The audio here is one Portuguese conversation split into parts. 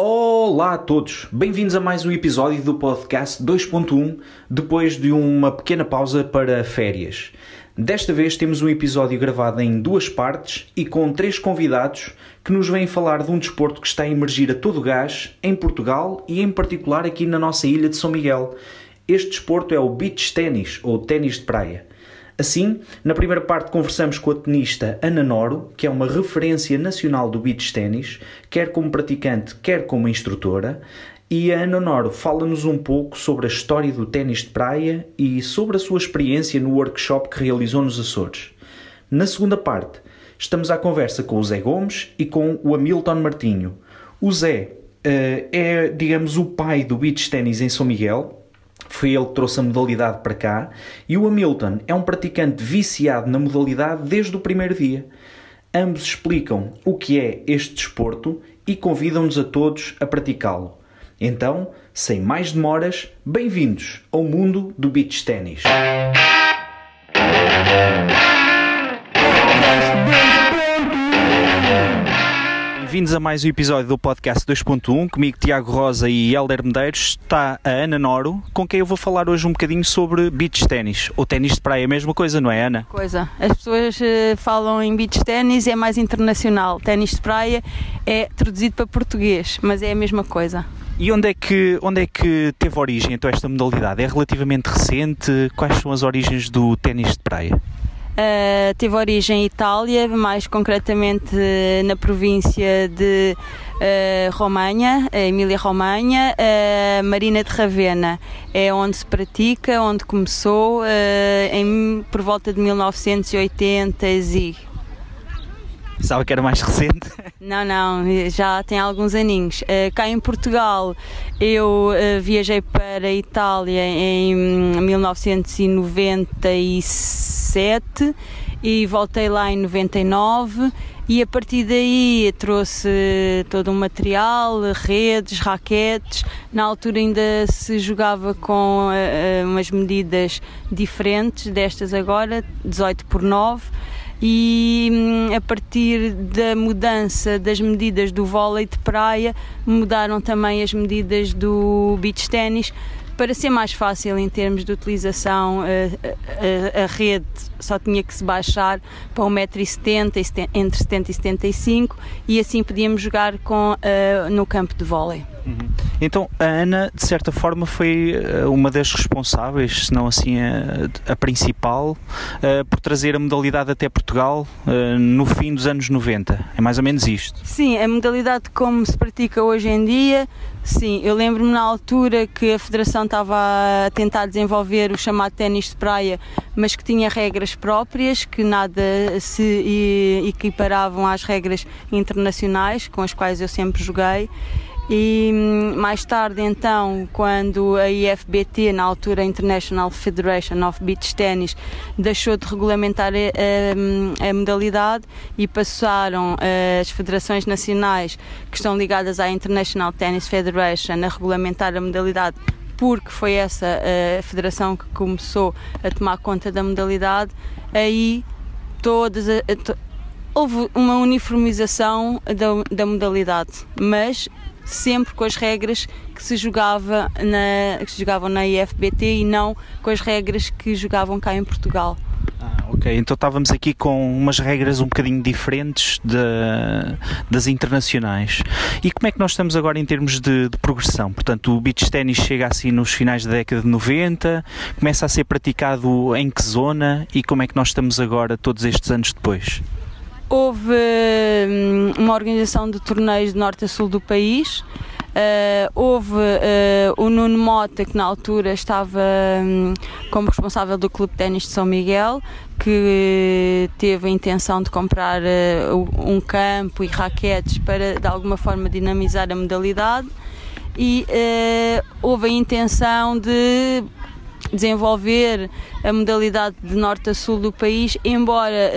Olá a todos, bem-vindos a mais um episódio do podcast 2.1 depois de uma pequena pausa para férias. Desta vez temos um episódio gravado em duas partes e com três convidados que nos vêm falar de um desporto que está a emergir a todo gás em Portugal e em particular aqui na nossa ilha de São Miguel. Este desporto é o beach tennis ou ténis de praia. Assim, na primeira parte conversamos com a tenista Ana Noro, que é uma referência nacional do beach ténis, quer como praticante, quer como instrutora, e a Ana Noro fala-nos um pouco sobre a história do ténis de praia e sobre a sua experiência no workshop que realizou nos Açores. Na segunda parte, estamos à conversa com o Zé Gomes e com o Hamilton Martinho. O Zé uh, é, digamos, o pai do beach ténis em São Miguel, foi ele que trouxe a modalidade para cá. E o Hamilton é um praticante viciado na modalidade desde o primeiro dia. Ambos explicam o que é este desporto e convidam-nos a todos a praticá-lo. Então, sem mais demoras, bem-vindos ao mundo do beach ténis. Bem-vindos a mais um episódio do podcast 2.1. Comigo, Tiago Rosa e Helder Medeiros. Está a Ana Noro, com quem eu vou falar hoje um bocadinho sobre beach ténis. Ou ténis de praia, é a mesma coisa, não é, Ana? Coisa. As pessoas uh, falam em beach ténis, é mais internacional. Ténis de praia é traduzido para português, mas é a mesma coisa. E onde é, que, onde é que teve origem então esta modalidade? É relativamente recente? Quais são as origens do ténis de praia? Uh, teve origem em Itália, mais concretamente uh, na província de uh, Romanha, Emília-Romanha, Marina de Ravenna. É onde se pratica, onde começou em, por volta de 1980 e Pensava que era mais recente. Não, não, já tem alguns aninhos. Uh, cá em Portugal eu uh, viajei para a Itália em 1997 e voltei lá em 99 e a partir daí trouxe todo um material, redes, raquetes. Na altura ainda se jogava com uh, umas medidas diferentes destas agora, 18 por 9 e hum, a partir da mudança das medidas do vôlei de praia mudaram também as medidas do beach ténis para ser mais fácil em termos de utilização, a, a, a, rede só tinha que se baixar para 1,70m, entre 70 e 75 e assim podíamos jogar com, uh, no campo de vôlei. Uhum. Então a Ana, de certa forma, foi eh, uma das responsáveis, se não assim a, a principal, uh, por trazer a modalidade até Portugal uh, no fim dos anos 90. É mais ou menos isto. Sim, a modalidade como se pratica hoje em dia, sim. Eu lembro-me na altura que a Federação estava a tentar desenvolver o chamado ténis de praia, mas que tinha regras próprias, que nada se equiparavam às regras internacionais com as quais eu sempre joguei. E hum, mais tarde, então, quando a IFBT, na altura International Federation of Beach Tennis, deixou de regulamentar a, a, a modalidade e passaram eh, as federações nacionais que estão ligadas à International Tennis Federation a regulamentar a modalidade porque foi essa a federação que começou a tomar conta da modalidade, aí todas a, to, houve uma uniformização da, da modalidade, mas sempre com as regras que se jogava na, que se jogavam na IFBT e não com as regras que jogavam cá em Portugal. Ah, ok, então estávamos aqui com umas regras um bocadinho diferentes de, das internacionais. E como é que nós estamos agora em termos de, de progressão? Portanto, o beach tennis chega assim nos finais da década de 90, começa a ser praticado em que zona e como é que nós estamos agora todos estes anos depois? Houve hum, uma organização de torneios de norte a sul do país. Uh, houve uh, o Nuno Mota, que na altura estava um, como responsável do Clube de Ténis de São Miguel, que teve a intenção de comprar uh, um campo e raquetes para de alguma forma dinamizar a modalidade. E houve a intenção de desenvolver a modalidade de norte a sul do país, embora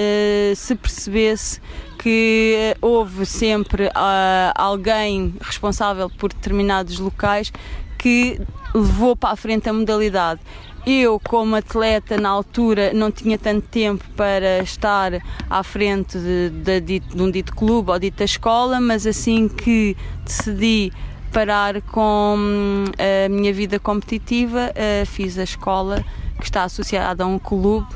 se percebesse que houve sempre uh, alguém responsável por determinados locais que levou para a frente a modalidade. Eu, como atleta na altura, não tinha tanto tempo para estar à frente de, de, de um dito clube ou dita escola, mas assim que decidi parar com hum, a minha vida competitiva, eh, fiz a escola que está associada a um clube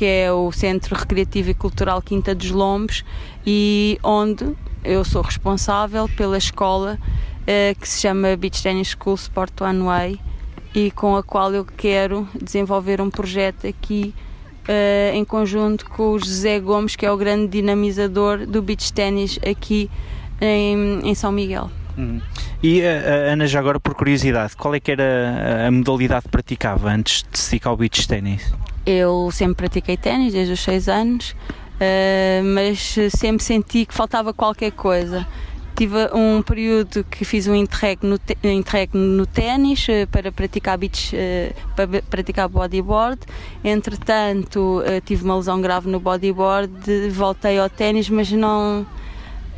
que é o Centro Recreativo e Cultural Quinta dos Lombos e onde eu sou responsável pela escola eh, que se chama Beach Tennis School Sport One Way e com a qual eu quero desenvolver um projeto aqui uh, em conjunto com o José Gomes, que é o grande dinamizador do beach ténis aqui em, em, São Miguel. Uhum. E uh, Ana, já agora por curiosidade, qual é que era a modalidade que praticava antes de se dedicar ao beach ténis? Eu sempre pratiquei ténis desde os 6 anos, uh, mas sempre senti que faltava qualquer coisa. Tive um período que fiz um interreg no, interreg no ténis eh, para praticar beach, eh, para praticar bodyboard. Entretanto, tive uma lesão grave no bodyboard, voltei ao ténis, mas não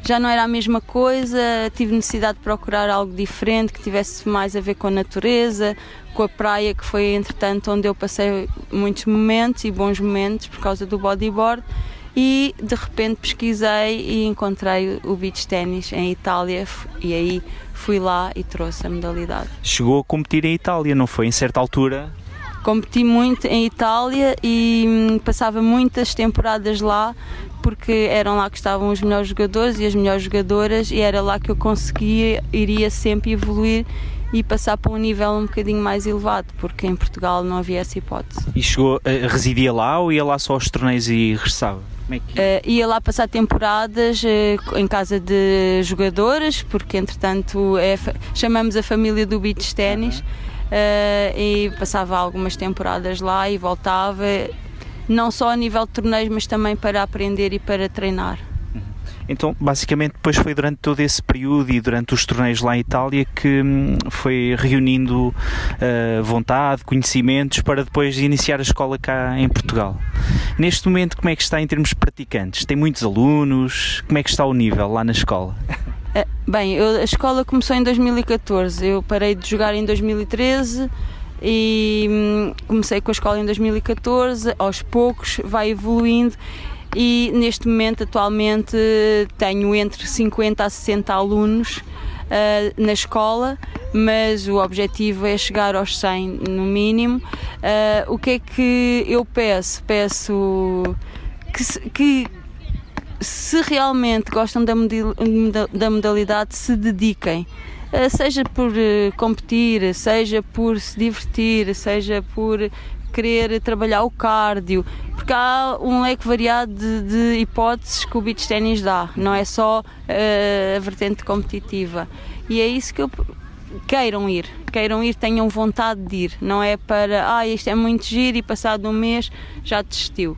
já não era a mesma coisa, tive necessidade de procurar algo diferente, que tivesse mais a ver com a natureza, com a praia, que foi entretanto onde eu passei muitos momentos e bons momentos por causa do bodyboard e de repente pesquisei e encontrei o beach ténis em Itália e aí fui lá e trouxe a modalidade. Chegou a competir em Itália, não foi? Em certa altura? Competi muito em Itália e hum, passava muitas temporadas lá porque eram lá que estavam os melhores jogadores e as melhores jogadoras e era lá que eu conseguia, iria sempre evoluir e passar para um nível um bocadinho mais elevado, porque em Portugal não havia essa hipótese. E chegou, residia lá ou ia lá só aos torneios e regressava? Como é que... Uh, ia lá passar temporadas uh, em casa de jogadoras, porque entretanto é, chamamos a família do beach ténis uh, e passava algumas temporadas lá e voltava, não só a nível de torneios, mas também para aprender e para treinar. Então, basicamente, depois foi durante todo esse período e durante os torneios lá em Itália que hum, foi reunindo uh, vontade, conhecimentos para depois iniciar a escola cá em Portugal. Neste momento, como é que está em termos de praticantes? Tem muitos alunos? Como é que está o nível lá na escola? Eh, bem, eu, a escola começou em 2014, eu parei de jogar em 2013 e hum, comecei com a escola em 2014, aos poucos vai evoluindo e neste momento, atualmente, tenho entre 50 a 60 alunos uh, na escola, mas o objetivo é chegar aos 100 no mínimo. Uh, o que é que eu peço? Peço que, que se realmente gostam da, da modalidade, se dediquem. Uh, seja por uh, competir, seja por se divertir, seja por querer trabalhar o cardio, porque há um leque variado de, de hipóteses que o beach ténis dá, não é só uh, a vertente competitiva. E é isso que eu queiram ir, queiram ir, tenham vontade de ir, não é para, ah, isto é muito giro e passado um mês já desistiu.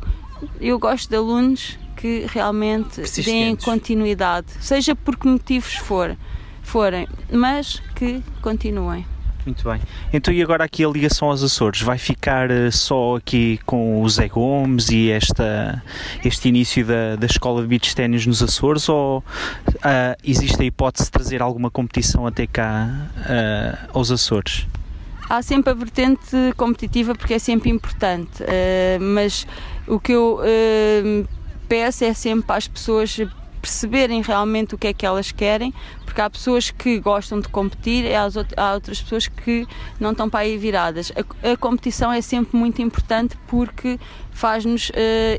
Eu gosto de alunos que realmente deem continuidade, seja por que motivos for, forem, mas que continuem. Muito bem. Então e agora aqui a ligação aos Açores? Vai ficar uh, só aqui com o Zé Gomes e esta, este início da, da escola de beach ténis nos Açores ou uh, existe a hipótese de trazer alguma competição até cá uh, aos Açores? Há sempre a vertente competitiva porque é sempre importante, mas o que eu peço é sempre as pessoas perceberem realmente o que é que elas querem, porque há pessoas que gostam de competir e há outras pessoas que não estão para aí viradas. A, a competição é sempre muito importante porque faz-nos uh,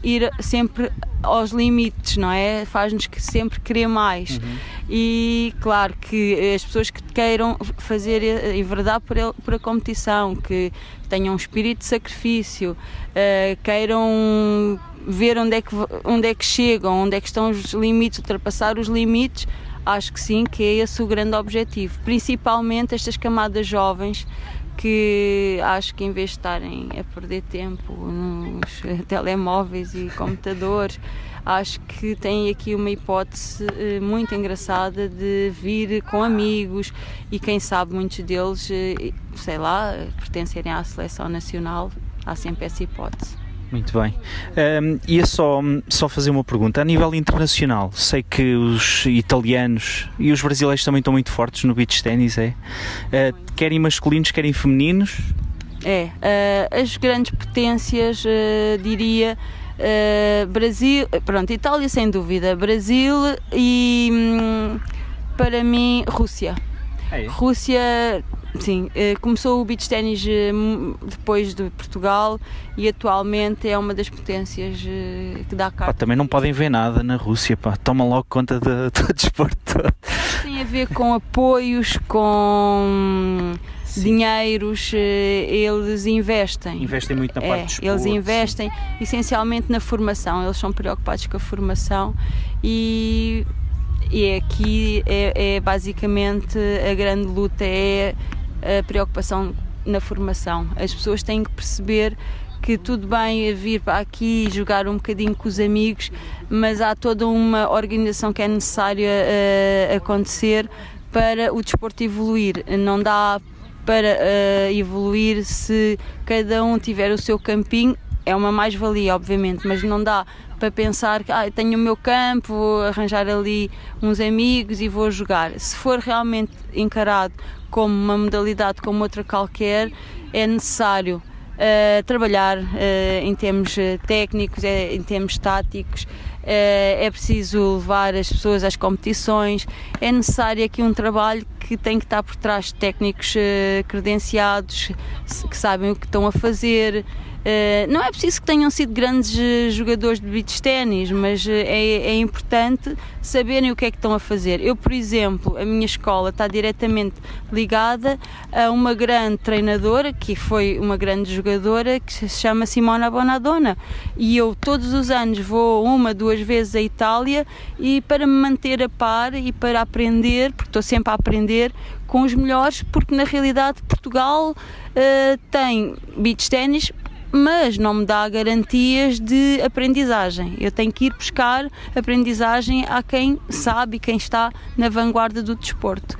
ir sempre aos limites, não é? Faz-nos sempre querer mais. Uhum. E claro que as pessoas que queiram fazer em verdade por, ele, por a competição, que tenham um espírito de sacrifício, uh, queiram ver onde é, que, onde é que chegam, onde é que estão os limites, ultrapassar os limites, acho que sim, que é esse o grande objetivo. Principalmente estas camadas jovens que acho que em vez de estarem a perder tempo nos telemóveis e computadores, acho que têm aqui uma hipótese eh, muito engraçada de vir com amigos e quem sabe muitos deles, eh, sei lá, pertencerem à seleção nacional, há sempre essa hipótese. Muito bem. Um, ia só, só fazer uma pergunta. A nível internacional, sei que os italianos e os brasileiros também estão muito fortes no beach ténis, é? Uh, querem masculinos, querem femininos? É. Uh, as grandes potências, uh, diria. Brasil, pronto, Itália sem dúvida, Brasil e hum, para mim Rússia. É Rússia Sim, eh, começou o beach ténis eh, depois de Portugal e atualmente é uma das potências eh, que dá cá. também não podem ver nada na Rússia, pá. toma logo conta do, do desporto todo. Tem a ver com apoios, com Sim. dinheiros, eles investem. Investem muito na parte é, desporto, Eles investem sim. essencialmente na formação, eles são preocupados com a formação e e aqui é, é, basicamente a grande luta é a preocupação na formação. As pessoas têm que perceber que tudo bem vir para aqui jogar um bocadinho com os amigos, mas há toda uma organização que é necessária uh, acontecer para o desporto evoluir. Não dá para uh, evoluir se cada um tiver o seu campinho. É uma mais-valia, obviamente, mas não dá para pensar que ah, tenho o meu campo, vou arranjar ali uns amigos e vou jogar. Se for realmente encarado como uma modalidade como outra qualquer, é necessário uh, trabalhar uh, em termos eh, técnicos, é, em termos táticos, uh, é preciso levar as pessoas às competições, é necessário aqui um trabalho que tem que estar por trás de técnicos credenciados, que sabem o que estão a fazer, Uh, não é preciso que tenham sido grandes uh, jogadores de beach ténis, mas uh, é, é, importante saberem o que é que estão a fazer. Eu, por exemplo, a minha escola está diretamente ligada a uma grande treinadora, que foi uma grande jogadora, que se chama Simona Bonadonna. E eu todos os anos vou uma, duas vezes à Itália e para me manter a par e para aprender, porque estou sempre a aprender com os melhores, porque na realidade Portugal tem beach ténis mas não me dá garantias de aprendizagem. Eu tenho que ir buscar aprendizagem a quem sabe quem está na vanguarda do desporto.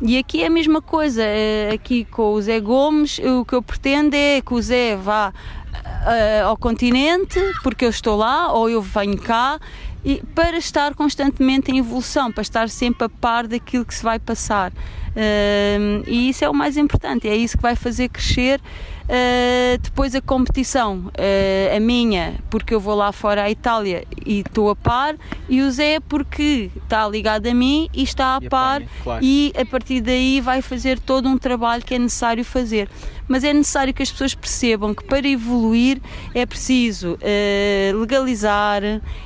E aqui é a mesma coisa, é, aqui com o Zé Gomes, o que eu pretendo é que o Zé vá uh, ao continente, porque eu estou lá, ou eu venho cá, e para estar constantemente em evolução, para estar sempre a par daquilo que se vai passar. Uh, e isso é o mais importante, é isso que vai fazer crescer Uh, depois a competição, uh, a minha, porque eu vou lá fora à Itália e estou a par, e o Zé porque está ligado a mim e está a e par, claro. e a partir daí vai fazer todo um trabalho que é necessário fazer. Mas é necessário que as pessoas percebam que para evoluir é preciso uh, legalizar,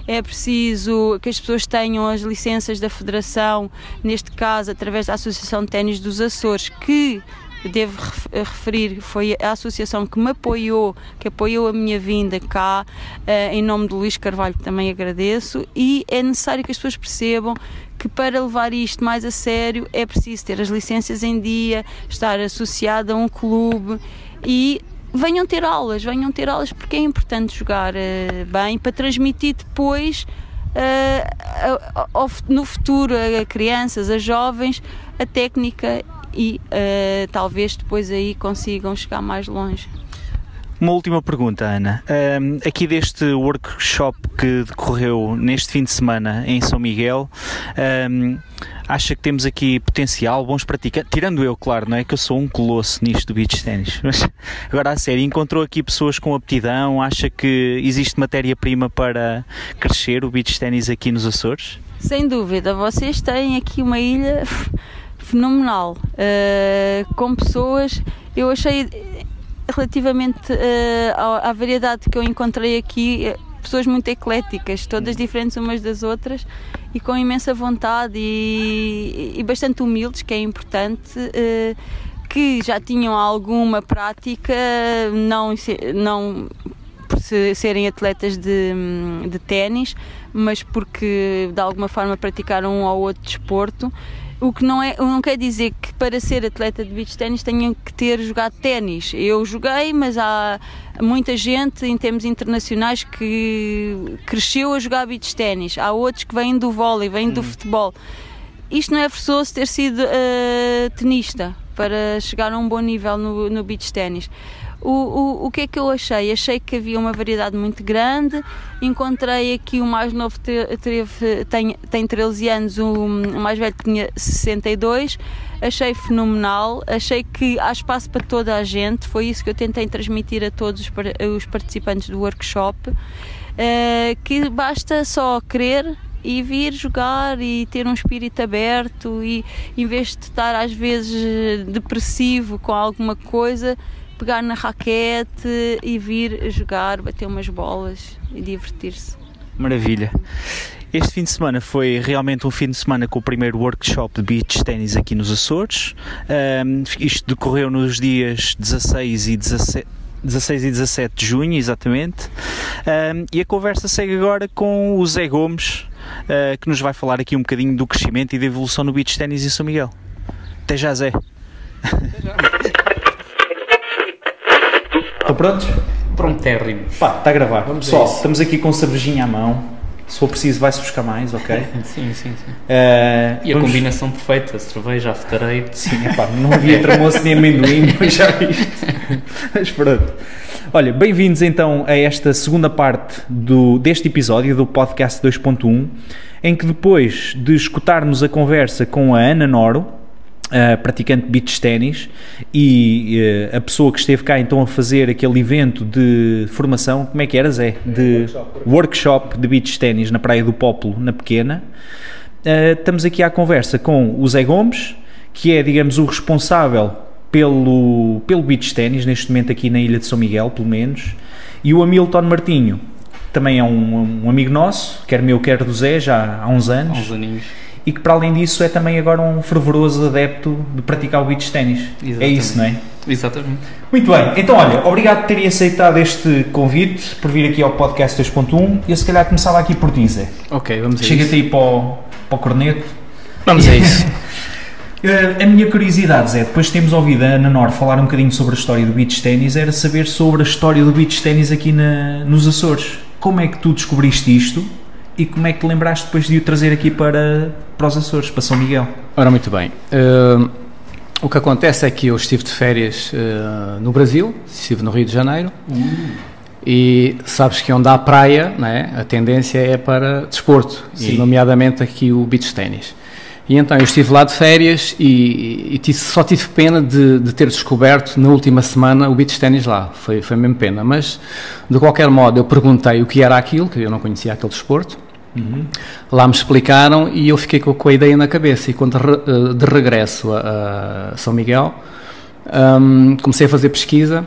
é preciso que as pessoas tenham as licenças da Federação, neste caso através da Associação de Ténis dos Açores, que devo referir, foi a associação que me apoiou, que apoiou a minha vinda cá, eh, em nome do Luís Carvalho, que também agradeço, e é necessário que as pessoas percebam que para levar isto mais a sério é preciso ter as licenças em dia, estar associado a um clube e venham ter aulas, venham ter aulas porque é importante jogar uh, bem para transmitir depois no futuro a crianças, a jovens, a técnica e uh, talvez depois aí consigam chegar mais longe. Uma última pergunta, Ana. Um, aqui deste workshop que decorreu neste fim de semana em São Miguel, um, acha que temos aqui potencial, bons praticantes? Tirando eu, claro, não é? Que eu sou um colosso nisto do beach ténis. Mas agora a sério, encontrou aqui pessoas com aptidão? Acha que existe matéria-prima para crescer o beach ténis aqui nos Açores? Sem dúvida, vocês têm aqui uma ilha fenomenal, uh, com pessoas, eu achei relativamente uh, à, à, variedade que eu encontrei aqui, eh, pessoas muito ecléticas, todas diferentes umas das outras e com imensa vontade e, e bastante humildes, que é importante. Uh, que já tinham alguma prática, não, não por serem atletas de, de ténis, mas porque de alguma forma praticaram um ou outro desporto o que não, é, não quer dizer que para ser atleta de beach ténis tenham que ter jogado ténis. Eu joguei, mas há muita gente em termos internacionais que cresceu a jogar beach ténis. Há outros que vêm do vôlei, vêm do hum. futebol. Isto não é forçoso ter sido uh, tenista para chegar a um bom nível no, no beach ténis. O, o, o que é que eu achei? Achei que havia uma variedade muito grande. Encontrei aqui o mais novo teve, tem, tem 13 anos, o, o mais velho tinha 62. Achei fenomenal, achei que há espaço para toda a gente. Foi isso que eu tentei transmitir a todos os, os participantes do workshop. Uh, que basta só querer e vir jogar e ter um espírito aberto e em vez de estar às vezes depressivo com alguma coisa, pegar na raquete e vir jogar, bater umas bolas e divertir-se. Maravilha. Este fim de semana foi realmente um fim de semana com o primeiro workshop de beach ténis aqui nos Açores. Um, isto decorreu nos dias 16 e 17, 16 e 17 de junho, exatamente. Um, e a conversa segue agora com o Zé Gomes, uh, que nos vai falar aqui um bocadinho do crescimento e da evolução no beach ténis em São Miguel. Até já, Zé. Até já. Estão prontos? Prontérrimos. Pá, está a gravar. Vamos Pessoal, estamos aqui com cervejinha à mão se for preciso, vai-se buscar mais, ok? sim, sim, sim. Uh, e a combinação perfeita, cerveja, afterei. Sim, epá, não havia tramoço nem amendoim, mas já viste. mas pronto. Olha, bem-vindos então a esta segunda parte do, deste episódio do podcast 2.1, em que depois de escutarmos a conversa com a Ana Noro, Praticante de beach ténis e uh, a pessoa que esteve cá então a fazer aquele evento de formação, como é que era Zé? De workshop, workshop de beach ténis na Praia do Pópulo, na Pequena. Uh, estamos aqui à conversa com o Zé Gomes, que é, digamos, o responsável pelo, pelo beach ténis, neste momento aqui na Ilha de São Miguel, pelo menos, e o Hamilton Martinho, também é um, um amigo nosso, quer meu, quer do Zé, já há uns anos. Há uns aninhos e que para além disso é também agora um fervoroso adepto de praticar o beach ténis. É isso, não é? Exatamente. Muito bem, então olha, obrigado por terem aceitado este convite, por vir aqui ao podcast 2.1 e eu se calhar começava aqui por ti, Zé. Ok, vamos a Chega-te aí para o, para o corneto. Vamos a isso. Eh, a minha curiosidade, Zé, depois de termos ouvido a Ana Nor falar um bocadinho sobre a história do beach ténis, era saber sobre a história do beach ténis aqui na, nos Açores. Como é que tu descobriste isto e como é que te lembraste depois de o trazer aqui para, para os Açores, para São Miguel? Ora, muito bem. Uh, o que acontece é que eu estive de férias uh, no Brasil, estive no Rio de Janeiro, e sabes que onde há praia, né, a tendência é para desporto, Sim. e nomeadamente aqui o beach ténis. E então eu estive lá de férias e, e tive, só tive pena de, de, ter descoberto na última semana o beach ténis lá. Foi, foi mesmo pena. Mas, de qualquer modo, eu perguntei o que era aquilo, que eu não conhecia aquele desporto. Uhum. Lá me explicaram e eu fiquei com, a ideia na cabeça. E quando re, de regresso a, a São Miguel, um, comecei a fazer pesquisa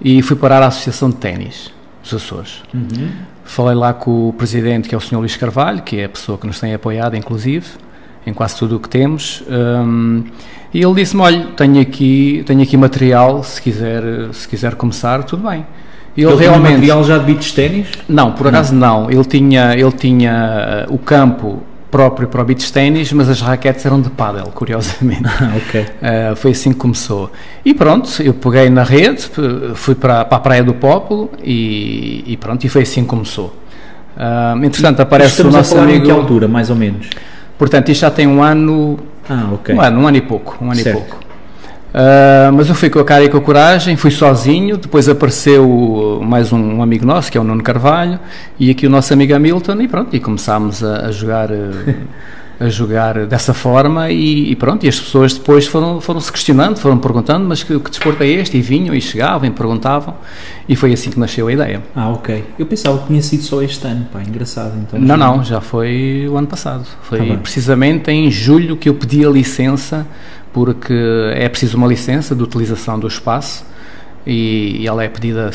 e fui parar à Associação de Ténis dos Açores. Uhum. Falei lá com o presidente, que é o Sr. Luís Carvalho, que é a pessoa que nos tem apoiado, inclusive em quase tudo o que temos. Um, e ele disse-me: Olha, tenho aqui, tenho aqui material, se quiser, se quiser começar, tudo bem. Ele, ele realmente material já de beach ténis? Não, por acaso não. não. Ele tinha, ele tinha uh, o campo próprio para o beach ténis, mas as raquetes eram de paddle, curiosamente. Ah, ok. Uh, foi assim que começou. E pronto, eu peguei na rede, fui para, para a Praia do Pópulo e, e pronto, e foi assim que começou. Uh, entretanto, aparece o nosso a amigo. Em que altura, mais ou menos? Portanto, isto já tem um ano. Ah, ok. Um ano, um ano e pouco. Um ano certo. e pouco. Uh, mas eu fui com a cara e com a coragem, fui sozinho. Depois apareceu mais um, um, amigo nosso, que é o Nuno Carvalho, e aqui o nosso amigo Hamilton, e pronto, e começámos a, a jogar. Uh, a jogar dessa forma e, e, pronto, e as pessoas depois foram, foram se questionando, foram perguntando, mas que, que desporto é este? E vinham e chegavam e perguntavam e foi assim que nasceu a ideia. Ah, ok. Eu pensava que tinha sido só este ano, pá, engraçado então. Não, não, já foi o ano passado. Foi tá precisamente em julho que eu pedi a licença, porque é preciso uma licença de utilização do espaço e, e ela é pedida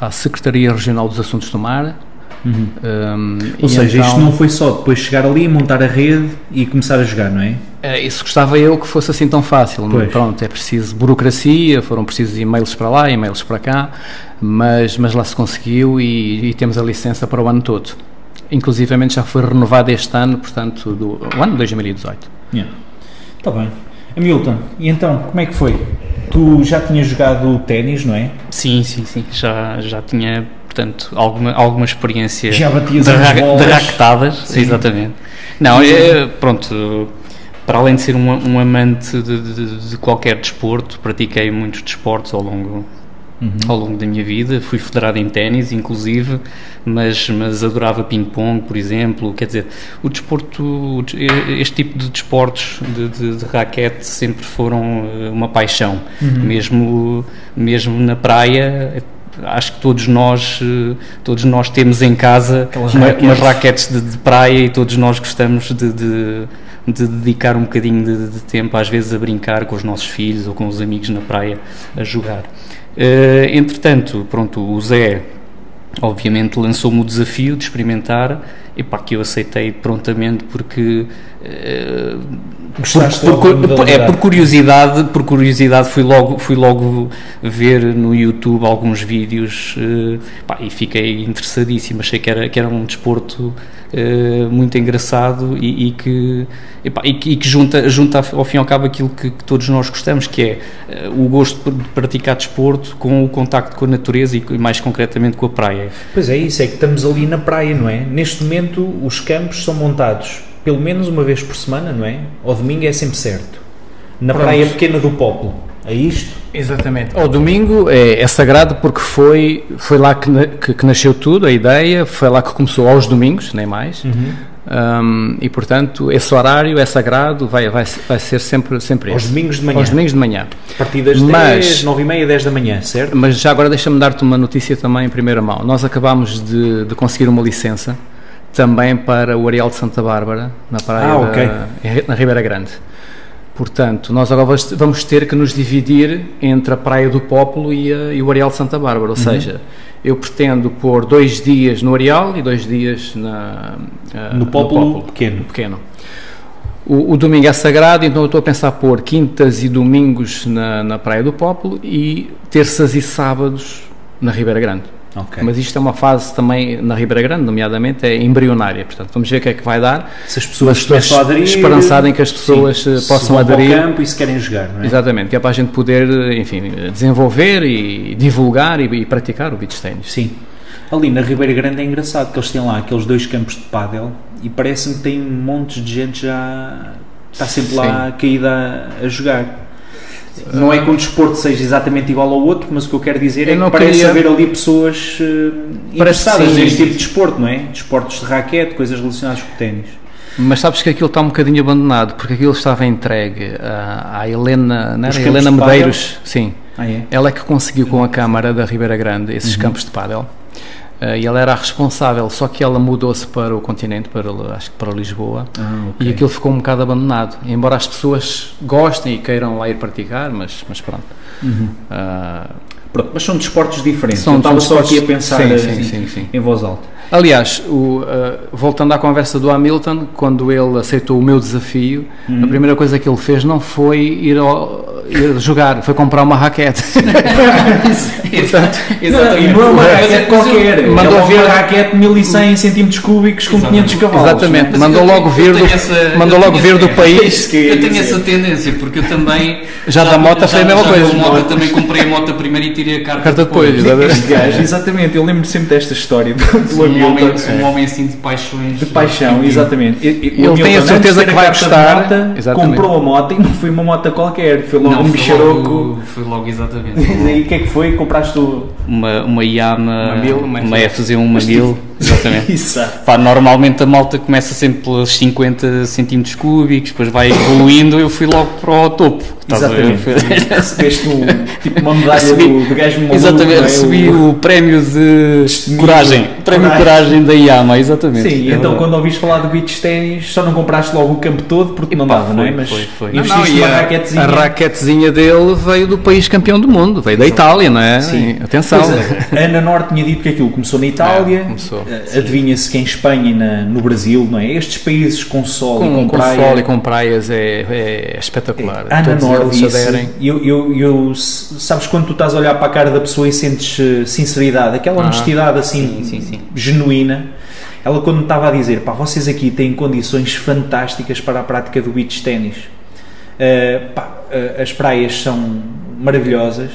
à Secretaria Regional dos Assuntos do Mar Uhum. Um, Ou seja, então, isto não foi só depois chegar ali, montar a rede e começar a jogar, não é? é isso gostava eu que fosse assim tão fácil. Pois. Pronto, é preciso burocracia, foram precisos e-mails para lá, e-mails para cá, mas, mas lá se conseguiu e, e temos a licença para o ano todo. Inclusivamente já foi renovado este ano, portanto, do o ano 2018. Está yeah. Tá bem. Hamilton, e então, como é que foi? Tu já tinhas jogado ténis, não é? Sim, sim, sim. Já, já tinha portanto, alguma, alguma experiência Já batias de, ra de raquetadas, Sim. exatamente. Não, é, pronto, para além de ser um, um amante de, de, de, qualquer desporto, pratiquei muitos desportos ao longo, uhum. ao longo da minha vida. Fui federado em ténis, inclusive, mas, mas adorava ping-pong, por exemplo. Quer dizer, o desporto, este tipo de desportos de, de, de raquete sempre foram eh, uma paixão. Uhum. Mesmo, mesmo na praia, acho que todos nós eh, todos nós temos em casa uma, raquetes. umas raquetes de, de, praia e todos nós gostamos de, de, de dedicar um bocadinho de, tempo às vezes a brincar com os nossos filhos ou com os amigos na praia a jogar uh, entretanto pronto o Zé obviamente lançou-me o desafio de experimentar e pá, que eu aceitei prontamente porque uh, por, por, por, é, por curiosidade por curiosidade fui logo fui logo ver no YouTube alguns vídeos uh, pá, e fiquei interessadíssimo. Achei que era que era um desporto uh, muito engraçado e, e que epá, e, que, e que junta junta ao fim e ao cabo aquilo que, que todos nós gostamos que é o gosto de praticar desporto com o contacto com a natureza e mais concretamente com a praia pois é isso é que estamos ali na praia não é neste momento os campos são montados pelo menos uma vez por semana, não é? Ao domingo é sempre certo. Na Pronto. praia pequena do Poplo. É isto? Exatamente. Ao domingo é, é, sagrado porque foi, foi lá que, que, que, nasceu tudo, a ideia, foi lá que começou aos domingos, nem mais. Uhum. Um, e portanto, esse horário é sagrado, vai, vai, vai ser sempre, sempre Aos esse. domingos de manhã. Aos domingos de manhã. A partir das mas, 10, 9 e meia, 10 da manhã, certo? Mas já agora deixa-me dar-te uma notícia também em primeira mão. Nós acabámos de, de conseguir uma licença também para o Areal de Santa Bárbara, na praia ah, okay. da, na Ribeira Grande. Portanto, nós agora vamos ter que nos dividir entre a Praia do Pópulo e, a, e o Areal de Santa Bárbara, ou uhum. seja, eu pretendo pôr dois dias no Areal e dois dias na, uh, no, Pópulo pequeno. pequeno. O, o, domingo é sagrado, então eu estou a pensar pôr quintas e domingos na, na Praia do Pópulo e terças e sábados na Ribeira Grande. Okay. Mas isto é uma fase também na Ribeira Grande, nomeadamente, é embrionária. Portanto, vamos ver o que é que vai dar. Se as pessoas estão a aderir, esperançado em que as pessoas sim, eh, possam se aderir. Ao campo e se querem jogar, não é? Exatamente, que é para a gente poder, enfim, desenvolver e divulgar e, e praticar o beach tennis. Sim. Ali na Ribeira Grande é engraçado que eles têm lá aqueles dois campos de pádel e parece-me que tem montes de gente já está sempre lá sim. caída a jogar. Não é que um desporto seja exatamente igual ao outro, mas o que eu quero dizer eu é que parece queria... haver ali pessoas uh, interessadas neste tipo de desporto, não é? Desportos de raquete, coisas relacionadas com o ténis. Mas sabes que aquilo está um bocadinho abandonado, porque aquilo estava entregue à, à Helena, não era? Helena Medeiros, sim. Ah, é? Ela é que conseguiu com a Câmara da Ribeira Grande esses uhum. campos de pádel. Uh, e ela era a responsável, só que ela mudou-se para o continente, para, acho que para Lisboa, ah, okay. e aquilo ficou um bocado abandonado. Embora as pessoas gostem e queiram lá ir praticar, mas, mas pronto. Uhum. Uh, pronto. Mas são desportos diferentes. São, Eu estava só aqui a pensar sim, assim, sim, sim, em voz alta. Aliás, o, uh, voltando à conversa do Hamilton, quando ele aceitou o meu desafio, uhum. a primeira coisa que ele fez não foi ir ao, jogar, foi comprar uma raquete. Exato. Exato. E não é uma raquete qualquer. Mandou é vir a raquete 1100 centímetros cúbicos com 500 cavalos. Exatamente. Mandou logo vir do, essa, mandou logo vir do país. Eu tenho essa tendência, porque eu também. Já, da moto foi a mesma coisa. Moto, também comprei a moto primeiro e tirei a carta, carta depois. depois. exatamente. Eu lembro sempre desta história do, um, homem, um homem assim de paixões. De paixão, exatamente. Ele tem a certeza que vai gostar. Comprou a moto e não foi uma moto qualquer. Foi logo um bicharoco. Foi logo, exatamente. E o que é que foi? Compraste o... Uma, uma Yama, uma, mil, uma, uma FZ1 uma mil. Exatamente. Exato. Pá, normalmente a malta começa sempre pelos 50 centímetros cúbicos, depois vai evoluindo. Eu fui logo para o topo. Exatamente. Recebeste um, tipo uma medalha recebi, do, do gajo maluco. Exatamente, é? recebi o, o prémio de, de coragem. O prémio de coragem da Yama, exatamente. Sim, é então quando ouviste falar de beach ténis, só não compraste logo o campo todo porque e não dava, não é? Mas foi, foi. Não, não, e a, raquetezinha. a raquetezinha dele veio do país campeão do mundo, veio da Itália, não é? Sim. Atenção. Pois, a Ana Norte tinha dito que aquilo começou na Itália. É, começou. Eh, adivinha-se que em Espanha e na, no Brasil, não é? Estes países com sol com, e com, com praia. sol e com praias é, é espetacular. É, Ana Norte eu, eu, eu, sabes quando tu estás a olhar para a cara da pessoa e sentes eh, sinceridade, aquela ah, honestidade assim sim, sim, sim. genuína. Ela quando me estava a dizer, pá, vocês aqui têm condições fantásticas para a prática do beach ténis. Uh, uh, as praias são maravilhosas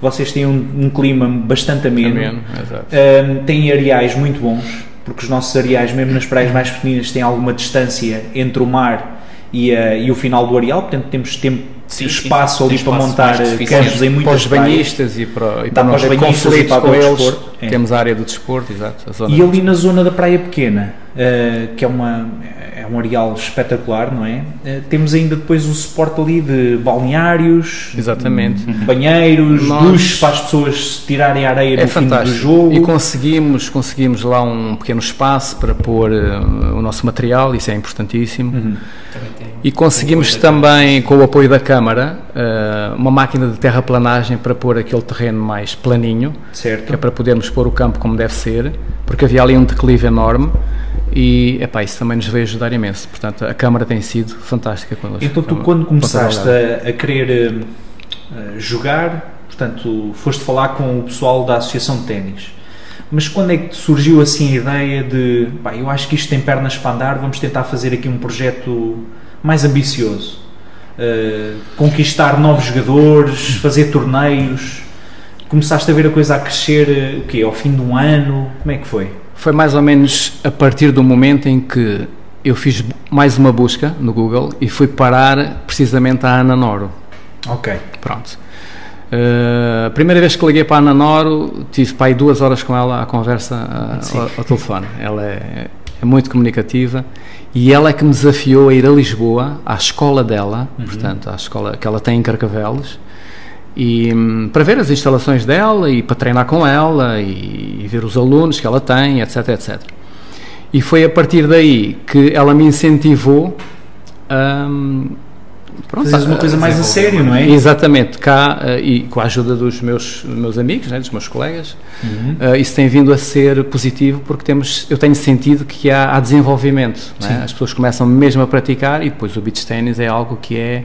vocês têm um, um clima bastante ameno, ameno uh, têm areais muito bons, porque os nossos areais, mesmo nas praias mais pequeninas, têm alguma distância entre o mar e, uh, e o final do areal, portanto temos tempo, Sim, espaço sim, ali tem para espaço montar suficiente. campos em para muitas os praias. banhistas e para, e para para os banhistas e conflitos para com o eles. desporto, é. Temos a área do desporto, exato. A E ali na zona da Praia Pequena, uh, que é, uma, é um areal espetacular, não é? Uh, temos ainda depois o suporte ali de balneários, Exatamente. banheiros, Nós- duches para as pessoas tirarem a areia É no fim do fantástico. jogo. E conseguimos, conseguimos lá um pequeno espaço para pôr eh, o nosso material, isso é importantíssimo. Uhum. E conseguimos também, com o apoio da Câmara, eh, uma máquina de terraplanagem para pôr aquele terreno mais planinho, Certo. que é para podermos pôr o campo como deve ser, porque havia ali um declive enorme e epá, isso também nos veio ajudar imenso. Portanto, a Câmara tem sido fantástica connosco. Então tu quando começaste a, a querer eh, jogar, portanto, foste falar com o pessoal da Associação de Ténis. Mas quando é que surgiu assim a ideia de, pá, eu acho que isto tem pernas para andar, vamos tentar fazer aqui um projeto mais ambicioso? Eh, conquistar novos jogadores, fazer torneios. Começaste a ver a coisa a crescer, eh, o quê? Ao fim de um ano? Como é que foi? Foi mais ou menos a partir do momento em que eu fiz mais uma busca no Google e fui parar precisamente à Ana Noro. Ok. Pronto. Uh, a primeira vez que liguei para a Ana Noro, tive para aí duas horas com ela à conversa uh, ao, ao telefone. Ela é, é muito comunicativa e ela é que me desafiou a ir a Lisboa, à escola dela, portanto, à escola que ela tem em Carcavelos, e hum, para ver as instalações dela e para treinar com ela e, e ver os alunos que ela tem, etc, etc. E foi a partir daí que ela me incentivou a hum, pronto, Fazes uma coisa mais a sério, não é? Exatamente, cá eh, e com a ajuda dos meus, meus amigos, né, dos meus colegas, Uhum. eh, isso tem vindo a ser positivo porque temos, eu tenho sentido que há, há desenvolvimento, é? as pessoas começam mesmo a praticar e depois o beach tennis é algo que é,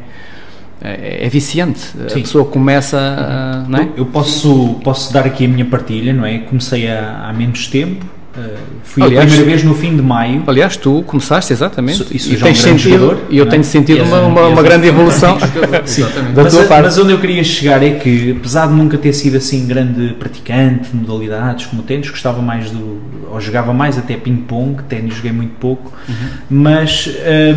é, é viciante, a Sim. pessoa começa a, não é? Eu posso, posso dar aqui a minha partilha, não é? Comecei há, há menos tempo, uh, fui Aliás, a primeira vez no fim de maio. Aliás, tu começaste exatamente Isso- e já é um tens grande sentido, jogador, e eu é? tenho sentido uma, um- uma, uma um grande evolução exatamente. da Mas, tua a- parte. mas onde eu queria chegar é que, apesar de nunca ter sido assim grande praticante de modalidades como ténis, gostava mais do. ou jogava mais até ping-pong, ténis joguei muito pouco, Uhum. mas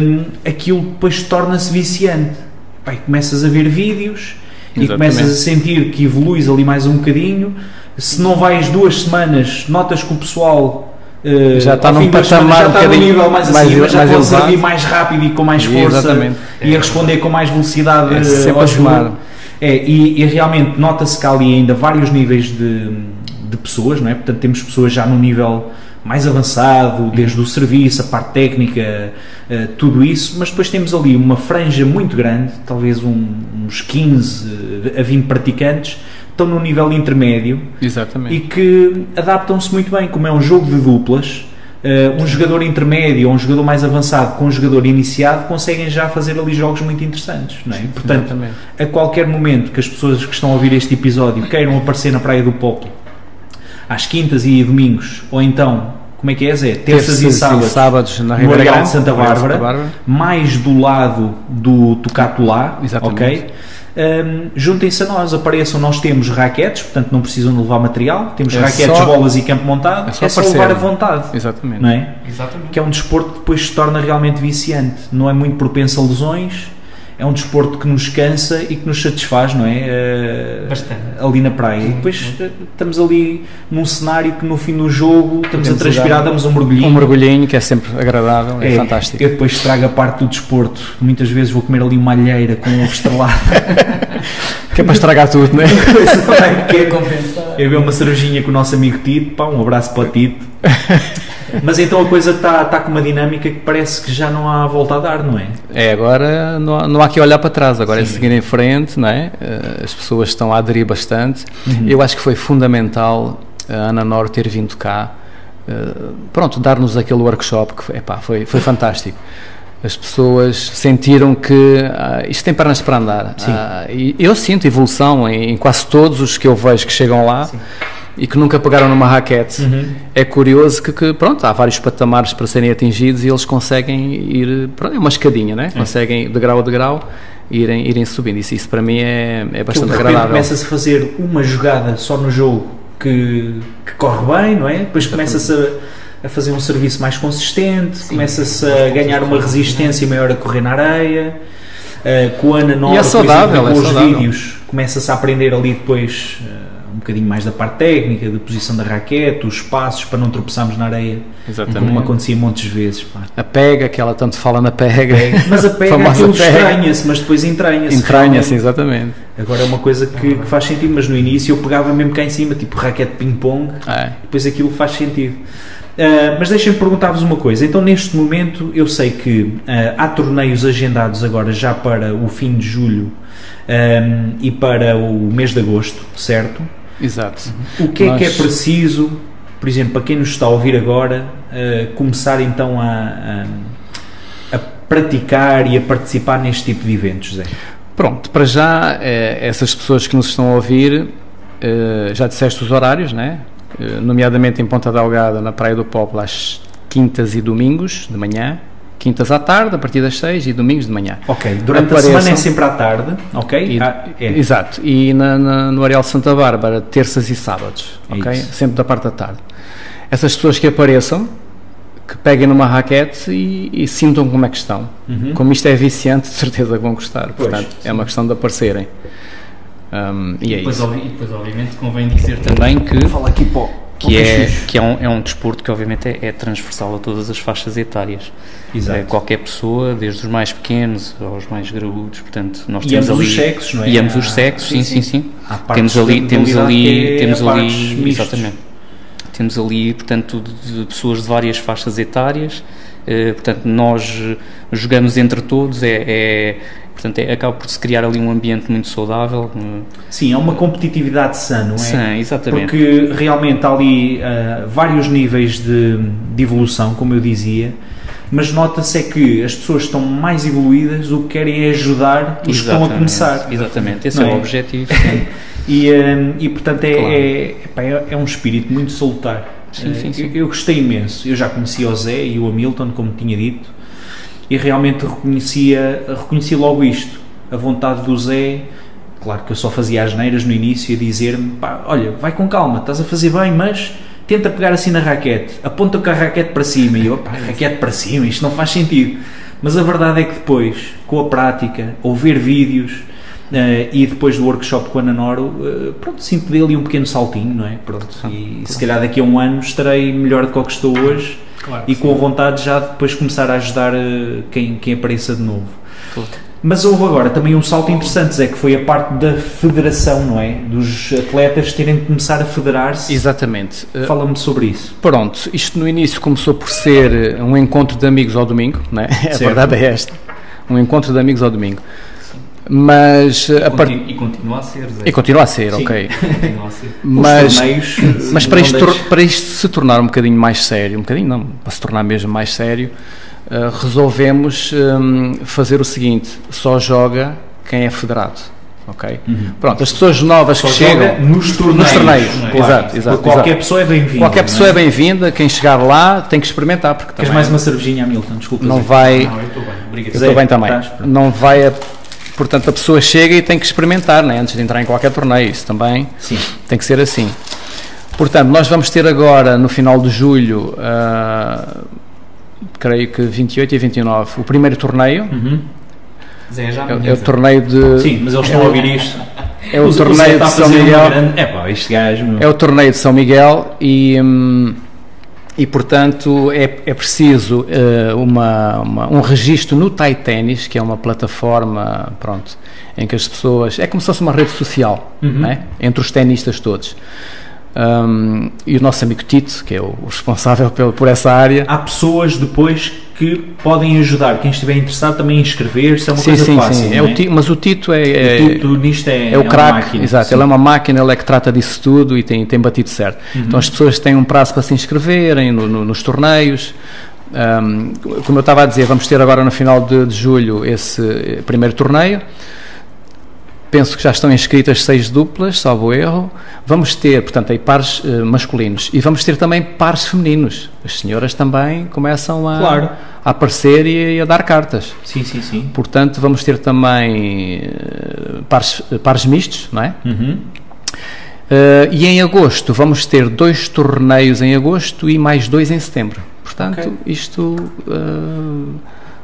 hum, aquilo depois torna-se viciante. Pai, começas a ver vídeos e Exatamente. começas a sentir que evoluís ali mais um bocadinho. Se não vais duas semanas, notas que o pessoal. eh, Já está num patamar um num nível mais mais- acima, já mais pode elevado. servir mais rápido e com mais força Exatamente. e a responder com mais velocidade É eh, sempre ao jogo. É, e, e realmente nota-se que há ali ainda vários níveis de, de pessoas, não é? Portanto, temos pessoas já no nível mais avançado, desde o serviço, a parte técnica, eh, tudo isso, mas depois temos ali uma franja muito grande, talvez um- uns 15 a 20 praticantes, estão no nível intermédio Exatamente. e que adaptam-se muito bem, como é um jogo de duplas. eh, um jogador intermédio ou um jogador mais avançado com um jogador iniciado conseguem já fazer ali jogos muito interessantes, não é? Portanto, Exatamente. a qualquer momento que as pessoas que estão a ouvir este episódio queiram aparecer na Praia do Poplo às quintas e domingos, ou então, como é que é, Zé? Terças e sábados, na no Areal Grande, de Santa de Bárbara, mais do lado do Tocatulá, ok? Hum, Juntem-se a nós, apareçam. Nós temos raquetes, portanto não precisam de levar material. Temos É raquetes, só- bolas e campo montado. é É só só, aparecer. levar à vontade, Exatamente. não é? Exatamente. que é um desporto que depois se torna realmente viciante. Não é muito propenso a lesões, é um desporto que nos cansa e que nos satisfaz, não é? Eh, Bastante. Ali na praia. E depois eh, estamos ali num cenário que no fim do jogo estamos a Podemos transpirar, dar damos um mergulhinho. Um mergulhinho que é sempre agradável, é, fantástico. Eu depois trago a parte do desporto. Muitas vezes vou comer ali uma alheira com ovo estrelado. Que é para estragar tudo, não é? que é compensar. Eu ver uma cervejinha com o nosso amigo Tito, pá, um abraço para o Tito. Mas então a coisa está está com uma dinâmica que parece que já não há volta a dar, não é? É, agora não há, não há que olhar para trás, agora é Sim. seguir em frente, não é? Eh, As pessoas estão a aderir bastante. Uhum. Eu acho que foi fundamental a Ana Nor ter vindo cá, eh, pronto, dar-nos aquele workshop que foi, epá, foi, foi fantástico. As pessoas sentiram que ah, isto tem pernas para andar. Ah, eu sinto evolução em, em quase todos os que eu vejo que chegam lá e que nunca pegaram numa raquete. Uhum. É curioso que, que, pronto, há vários patamares para serem atingidos e eles conseguem ir, pronto, é uma escadinha, né? Conseguem de grau a degrau irem, irem subindo. Isso, isso para mim é, é bastante de agradável. começa-se a fazer uma jogada só no jogo que, que corre bem, não é? Depois começa-se a, a fazer um serviço mais consistente, começa-se a ganhar uma resistência maior a correr na areia. Uh, com a Ana Nova, E é saudável, exemplo, é com os saudável. vídeos, começa-se a aprender ali depois uh, bocadinho mais da parte técnica, da posição da raquete, os passos para não tropeçarmos na areia, Exatamente. como acontecia de vezes. pá. A pega, que ela tanto fala na pega. Mas a pega aquilo estranha-se, mas depois entranha-se. Entranha-se, exatamente. Agora é uma coisa que, que faz sentido, mas no início eu pegava mesmo cá em cima, tipo raquete ping-pong, É. depois aquilo faz sentido. Ah, mas deixem-me perguntar-vos uma coisa. Então, neste momento, eu sei que ah, há torneios agendados agora já para o fim de julho ah, e para o mês de agosto, certo? Exato. O que é que é Nós- preciso, por exemplo, para quem nos está a ouvir agora, ah, começar então a, a- a praticar e a participar neste tipo de eventos, Zé? Pronto, para já, eh, essas pessoas que nos estão a ouvir, eh, já disseste os horários, né? Nomeadamente em Ponta Delgada, na Praia do Poplo, às quintas e domingos de manhã, quintas à tarde, a partir das seis, e domingos de manhã. Ok, durante Apareçam. a semana é sempre à tarde, ok? E- Ah, é. Exato, e na, na- no Areal Santa Bárbara, terças e sábados, É ok? isso. Sempre da parte da tarde. Essas pessoas que apareçam, que peguem numa raquete e, e sintam como é que estão. Como isto é viciante, de certeza que vão gostar. Pois, Portanto, é uma questão de aparecerem. Um, e é depois, isso. e depois, obviamente, convém dizer também que, Fala aqui para o- que, é, que é, um, é um desporto que, obviamente, é, é transversal a todas as faixas etárias. Exato. É, qualquer pessoa, desde os mais pequenos aos mais graúdos, portanto, nós E temos ambos ali... os sexos, não é? E ambos os sexos, sim, sim, sim. Partes Temos ali, da temos ali, é temos ali, exatamente. Temos ali, portanto, de, de pessoas de várias faixas etárias. Eh, portanto, nós eh, jogamos entre todos. É, é- portanto, é, acaba por se criar ali um ambiente muito saudável. eh, Sim, é uma competitividade sã, não é? Sim, exatamente. Porque realmente há ali ah, vários níveis de, de evolução, como eu dizia, mas nota-se é que as pessoas estão mais evoluídas, o que querem é ajudar os que estão a começar. Exatamente, esse é, é? o objetivo. E, ah, e portanto é, Claro. é, é- é um espírito muito salutar. Sim, sim, sim. Eu, eu gostei imenso. Eu já conhecia o Zé e o Hamilton, como tinha dito, e realmente reconhecia, reconheci logo isto. A vontade do Zé, claro que eu só fazia as neiras no início a dizer-me: olha, vai com calma, estás a fazer bem, mas tenta pegar assim na raquete, aponta com a raquete para cima. E eu, pá, raquete para cima, isto não faz sentido. Mas a verdade é que depois, com a prática, ouvir vídeos. Eh, e depois do workshop com a Nanoro, eh, pronto, sinto dele um pequeno saltinho, não é? Pronto, e se calhar daqui a um ano estarei melhor do que o que estou hoje Claro, e com a vontade já de depois começar a ajudar eh, quem, quem apareça de novo. Claro. Mas houve agora também um salto interessante, é que foi a parte da federação, não é? Dos atletas terem de começar a federar-se. Exatamente. Fala-me sobre isso. Pronto, isto no início começou por ser um encontro de amigos ao domingo, né? a Certo. verdade é esta. Um encontro de amigos ao domingo. Mas a part... E continua a ser, Zé. E continua a ser, Sim. ok. A ser. Mas, Os torneios, mas não para, isto, deixe- para isto se tornar um bocadinho mais sério, um bocadinho não, para se tornar mesmo mais sério, eh, resolvemos hum, fazer o seguinte: só joga quem é federado. Ok? Pronto, as pessoas novas Uhum. Só que chegam nos torneios. nos torneios, Claro. exato, exato, Qualquer exato. pessoa é bem-vinda. Qualquer não pessoa é bem-vinda, quem chegar lá tem que experimentar, porque Queres mais uma cervejinha, Hamilton? Desculpa. não Zé. vai. Não, eu estou bem, obrigado. Eu Zé, estou bem também. Pronto. Não vai. A, portanto, a pessoa chega e tem que experimentar, né, antes de entrar em qualquer torneio. Isso também Sim. tem que ser assim. Portanto, nós vamos ter agora, no final de julho, ah, creio que 28 e 29, o primeiro torneio. Uhum. Zé, já É, é o Zé. torneio de. Sim, mas eles estão a ouvir isto. É o Zé torneio de São Miguel. grande- É pá, este gajo. meu. É o torneio de São Miguel e, hum, e portanto, é, é preciso eh, uma, uma- um registro no Tai Tennis, que é uma plataforma, pronto, em que as pessoas... É como se fosse uma rede social, Uhum. não é? entre os tenistas todos. Hum, e o nosso amigo Tito, que é o responsável pelo, por essa área, Há pessoas depois que podem ajudar. Quem estiver interessado também em inscrever-se. É uma sim, coisa sim, fácil. sim. É o Ti- mas o Tito é, O é- Tito nisto é, É o uma craque, exato. sim. Ele é uma máquina, ele é que trata disso tudo e tem, tem batido certo. Uhum. Então as pessoas têm um prazo para se inscreverem no- no- nos torneios. Ahm, como eu estava a dizer, vamos ter agora no final de, de julho esse eh, primeiro torneio. Penso que já estão inscritas seis duplas, salvo erro. Vamos ter, portanto, aí pares eh, masculinos e vamos ter também pares femininos. As senhoras também começam a, Claro. a aparecer e a dar cartas. Sim, sim, sim. Portanto, vamos ter também eh, pares, pares mistos, não é? Uhum. Uh, e em agosto vamos ter dois torneios em agosto e mais dois em setembro. Portanto, okay. isto uh,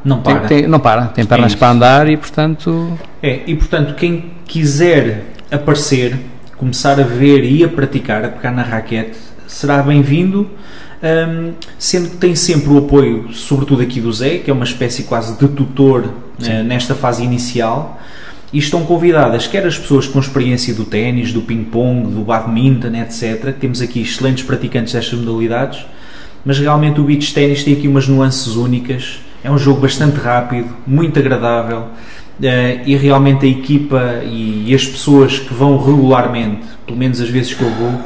não para. Tem, tem, não para, tem pernas para andar e portanto. É, e portanto, quem quiser aparecer, começar a ver e a praticar, a pegar na raquete, será bem-vindo. Um, sendo que tem sempre o apoio, sobretudo aqui do Zé, que é uma espécie quase de tutor uh, nesta fase inicial e estão convidadas quer as pessoas com experiência do ténis, do ping-pong, do badminton, etc. Temos aqui excelentes praticantes destas modalidades, mas realmente o beach ténis tem aqui umas nuances únicas. É um jogo bastante rápido, muito agradável eh, e realmente a equipa e as pessoas que vão regularmente, pelo menos as vezes que eu vou,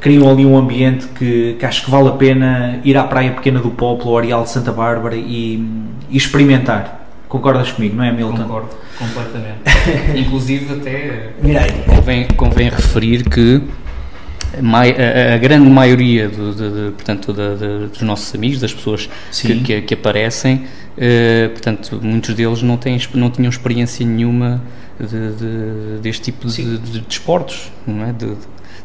criam ali um ambiente que, que acho que vale a pena ir à Praia Pequena do Poplo, ao Areal de Santa Bárbara e, e experimentar. Concordas comigo, não é, Milton? Concordo, completamente. Inclusive, até convém, convém referir que a, grande maioria do, de, de, portanto, de, dos nossos amigos, das pessoas que, que, que, aparecem, eh, portanto, muitos deles não, têm, não tinham experiência nenhuma deste tipo de, de, esportes, não é? de,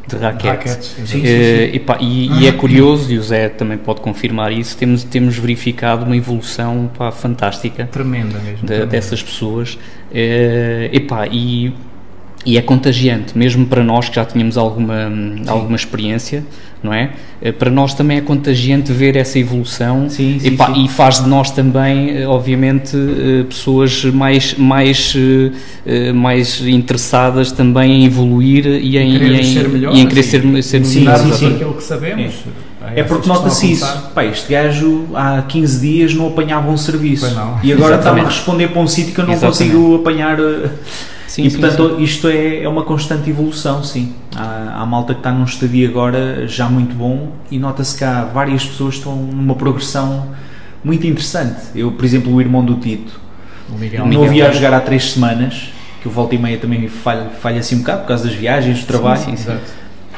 de raquete. Sim, sim, eh, sim. E, e, e, é curioso, e o Zé também pode confirmar isso, temos, temos verificado uma evolução pá, fantástica. Tremenda mesmo. De, tremenda. Dessas pessoas. Eh, e, pá, e e é contagiante, mesmo para nós que já tínhamos alguma, alguma experiência, não é? Eh, para nós também é contagiante ver essa evolução sim, sim, e, pá, e, faz de nós também, eh, obviamente, eh, pessoas mais, mais, mais interessadas também em evoluir e em, e em, ser melhor, e em querer ser, ser sim, sim, sim. aquilo que sabemos. É, é porque nota-se isso. Pá, este gajo há 15 dias não apanhava um serviço e agora está-me a responder para um sítio que eu não Exatamente. consigo apanhar. Sim, e sim, portanto sim. isto é, é uma constante evolução, sim. Há, há malta que está num estadio agora já muito bom e nota-se que há várias pessoas que estão numa progressão muito interessante. Eu, por exemplo, o irmão do Tito, o Miguel, não Miguel. havia a jogar há três semanas, que o volta e meia também falha, falha assim um bocado por causa das viagens, do trabalho. Sim, sim,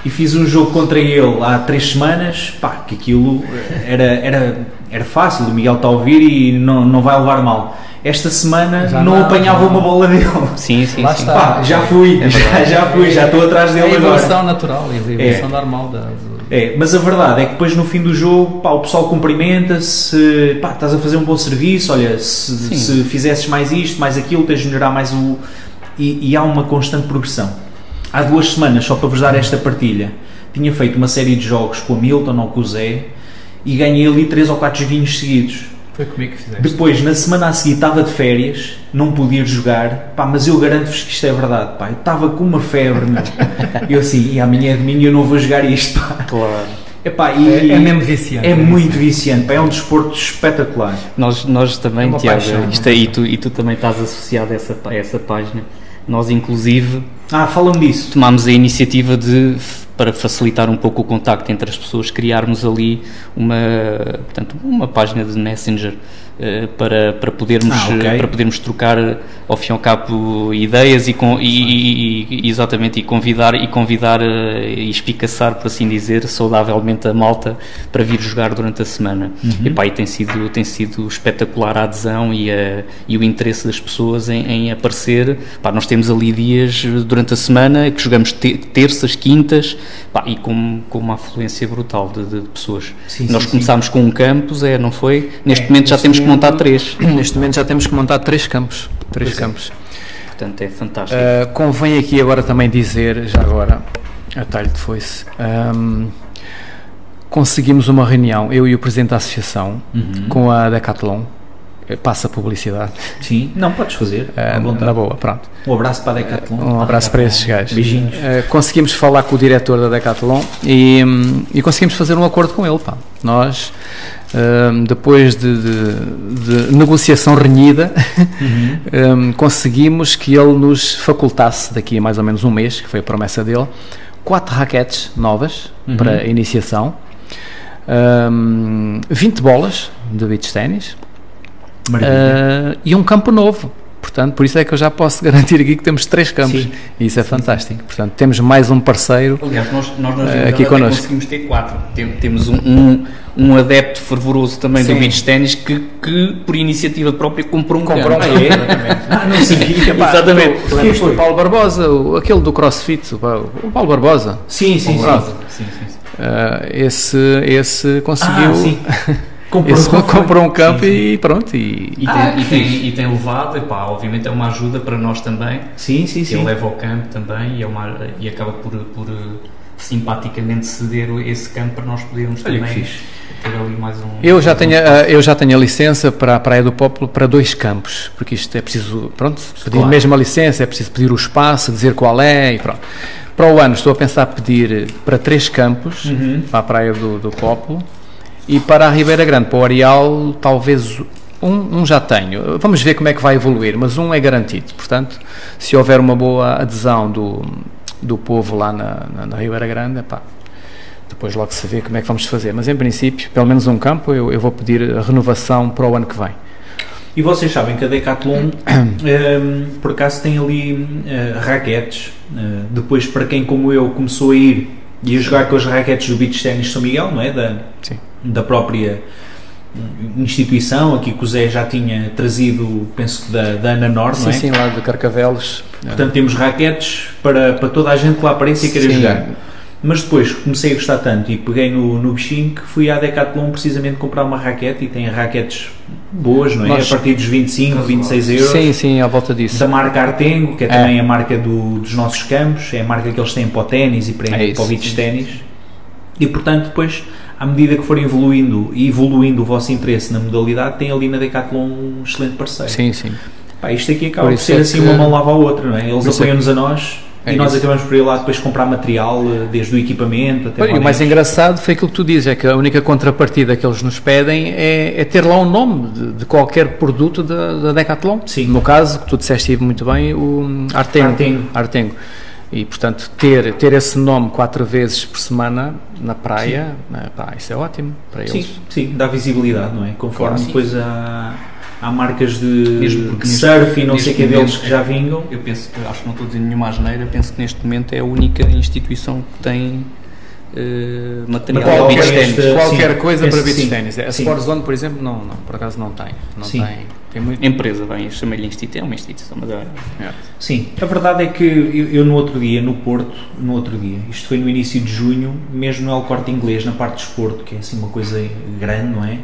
e fiz um jogo contra ele há três semanas, pá, que aquilo era, era, era fácil, o Miguel está a ouvir e não, não vai levar mal esta semana já não, não apanhava uma bola dele. Sim, sim, Lá sim. Está. Pá, já fui, é já, já fui, já estou atrás dele é a evolução agora. natural, é a evolução é. normal da, É, mas a verdade é que depois no fim do jogo, pá, o pessoal cumprimenta-se, pá, estás a fazer um bom serviço, olha, se, se fizesses mais isto, mais aquilo, tens de melhorar mais o... E, e há uma constante progressão. Há duas semanas, só para vos dar esta partilha, tinha feito uma série de jogos com o Milton ou com o Zé e ganhei ali três ou quatro joguinhos seguidos foi comigo que fizeste. Depois, na semana a seguir, estava de férias, não podia jogar, pá, mas eu garanto-vos que isto é verdade, pá. Eu estava com uma febre, meu. eu assim, e amanhã é domingo eu não vou jogar isto, pá. Claro. Epá, e, é, é mesmo viciante. É, é muito viciante, pá, é um desporto espetacular. Nós, nós também, é Tiago, isto aí, tu, e tu também estás associado a essa, a essa página. Nós, inclusive, ah, falam disso. Tomámos a iniciativa de, para facilitar um pouco o contacto entre as pessoas, criarmos ali uma, portanto, uma página de Messenger uh, para, para, podermos, ah, okay. para podermos trocar, ao fim e ao cabo, ideias e, com, e, e, exatamente, e convidar, e, convidar uh, e espicaçar, por assim dizer, saudavelmente a malta para vir jogar durante a semana. Uhum. E, pá, e tem, sido, tem sido espetacular a adesão e, a, e o interesse das pessoas em, em aparecer. Pá, nós temos ali dias durante durante a semana, que jogamos terças, quintas, pá, e com, com uma afluência brutal de, de pessoas. Sim, Nós sim, começámos sim. com um campus, é, não foi? Neste é, momento já temos momento, que montar três. Neste momento já temos que montar três campos. Três pois é. campos. É. Portanto, é fantástico. Uh, convém aqui agora também dizer, já agora, a talho de foice, um, conseguimos uma reunião, eu e o Presidente da Associação, uhum. com a Decathlon, eh, passa publicidade. Sim, não podes fazer. Uh, na boa, pronto. Um abraço para a Decathlon. Um abraço para esses gajos. Beijinhos. Uh, conseguimos falar com o diretor da Decathlon e, um, e conseguimos fazer um acordo com ele. Pá. Nós, um, depois de, de, de, negociação renhida, uhum. um, conseguimos que ele nos facultasse, daqui a mais ou menos um mês, que foi a promessa dele, quatro raquetes novas uhum. para iniciação, um, 20 bolas de beach ténis uh, e um campo novo. Portanto, por isso é que eu já posso garantir aqui que temos três campos. Sim. E isso é fantástico. Portanto, temos mais um parceiro. Aliás, nós, nós na Eh, realidade aqui connosco. conseguimos ter quatro. Tem- temos um, um, um adepto fervoroso também Sim. do beach ténis que, que, por iniciativa própria, comprou um Comprou campo. um exatamente. Ah, não sabia. Exatamente. tu- tu lembras do Paulo Barbosa, o- aquele do CrossFit, o o Paulo Barbosa. Sim, sim, sim. Sim, sim, sim. Ah, esse, esse conseguiu. Ah. Comprou, esse comprou um campo Sim, sim. e pronto. E, E, Ah, tem, e, que tem, e tem levado, epá, obviamente é uma ajuda para nós também. Sim, sim, sim. Ele leva ao campo também e, é uma, e acaba por, por eh, simpaticamente ceder esse campo para nós podermos Olha que também fixe. ter ali mais um. Eu já, um tenho, espaço. a- eu já tenho a licença para a Praia do Popolo para dois campos, porque isto é preciso, pronto, pedir Claro. mesmo a licença, é preciso pedir o espaço, dizer qual é e pronto. Para o ano estou a pensar pedir eh, para três campos, Uhum. para a Praia do, do Popolo, e para a Ribeira Grande, para o Areal, talvez um, um já tenho. Vamos ver como é que vai evoluir, mas um é garantido. Portanto, se houver uma boa adesão do, do povo lá na, na, na Ribeira Grande, epá, depois logo se vê como é que vamos fazer. Mas em princípio, pelo menos um campo, eu, eu vou pedir a renovação para o ano que vem. E vocês sabem que a Decathlon, ehm, por acaso, tem ali eh, raquetes. Eh, depois, para quem, como eu, começou a ir e a jogar com as raquetes do Beach Tennis São Miguel, não é? Da, Sim. Da própria instituição, aqui que o Zé já tinha trazido, penso que da, da Ana Nor, não Sim, é? sim, lá de Carcavelos. Portanto, temos raquetes para, para toda a gente que lá apareça e queira Sim. jogar. Mas depois comecei a gostar tanto e peguei no, no bichinho que fui à Decathlon precisamente comprar uma raquete e tem raquetes boas, não é? Nós- A partir dos 25, 26 euros. Sim, sim, à volta disso. Da marca Artengo, que é, É. também a marca do- dos nossos campos, é a marca que eles têm para o ténis e para, É isso. para o beach ténis. E portanto, depois, à medida que forem evoluindo e evoluindo o vosso interesse na modalidade, tem ali na Decathlon um excelente parceiro. Sim, sim. Pá, isto aqui acaba Por ser é assim que- uma mão lava a outra, não é? Eles é apoiam-nos a nós É e nós isso. acabamos por ir lá depois comprar material, eh, desde o equipamento até Olha, o mais engraçado foi aquilo que tu dizes, é que a única contrapartida que eles nos pedem é, é ter lá o nome de, de qualquer produto da, da Decathlon. Sim. No caso, que tu disseste muito bem, o Artengo. Artengo. Artengo. E, portanto, ter, ter esse nome quatro vezes por semana na praia, né, pá, isso é ótimo para eles. Sim, sim, dá visibilidade, não é? Conforme Claro. depois há, há marcas de, Mesmo porque de neste- surf e não sei o que deles que já vingam. Eu penso, eu acho que não estou dizendo nenhuma asneira, penso que neste momento é a única instituição que tem eh, material Material de beach para ténis. Qualquer sim, coisa para beach ténis. A Sim. Sport Zone, por exemplo, não, não, por acaso não tem. Não Sim. tem. Tem muito. Empresa, bem, eu chamei-lhe instituição, é uma instituição, mas é, É. Sim, a verdade é que eu, eu no outro dia, no Porto, no outro dia, isto foi no início de junho, mesmo no El Corte Inglês, na parte de esporto, que é assim uma coisa grande, não é?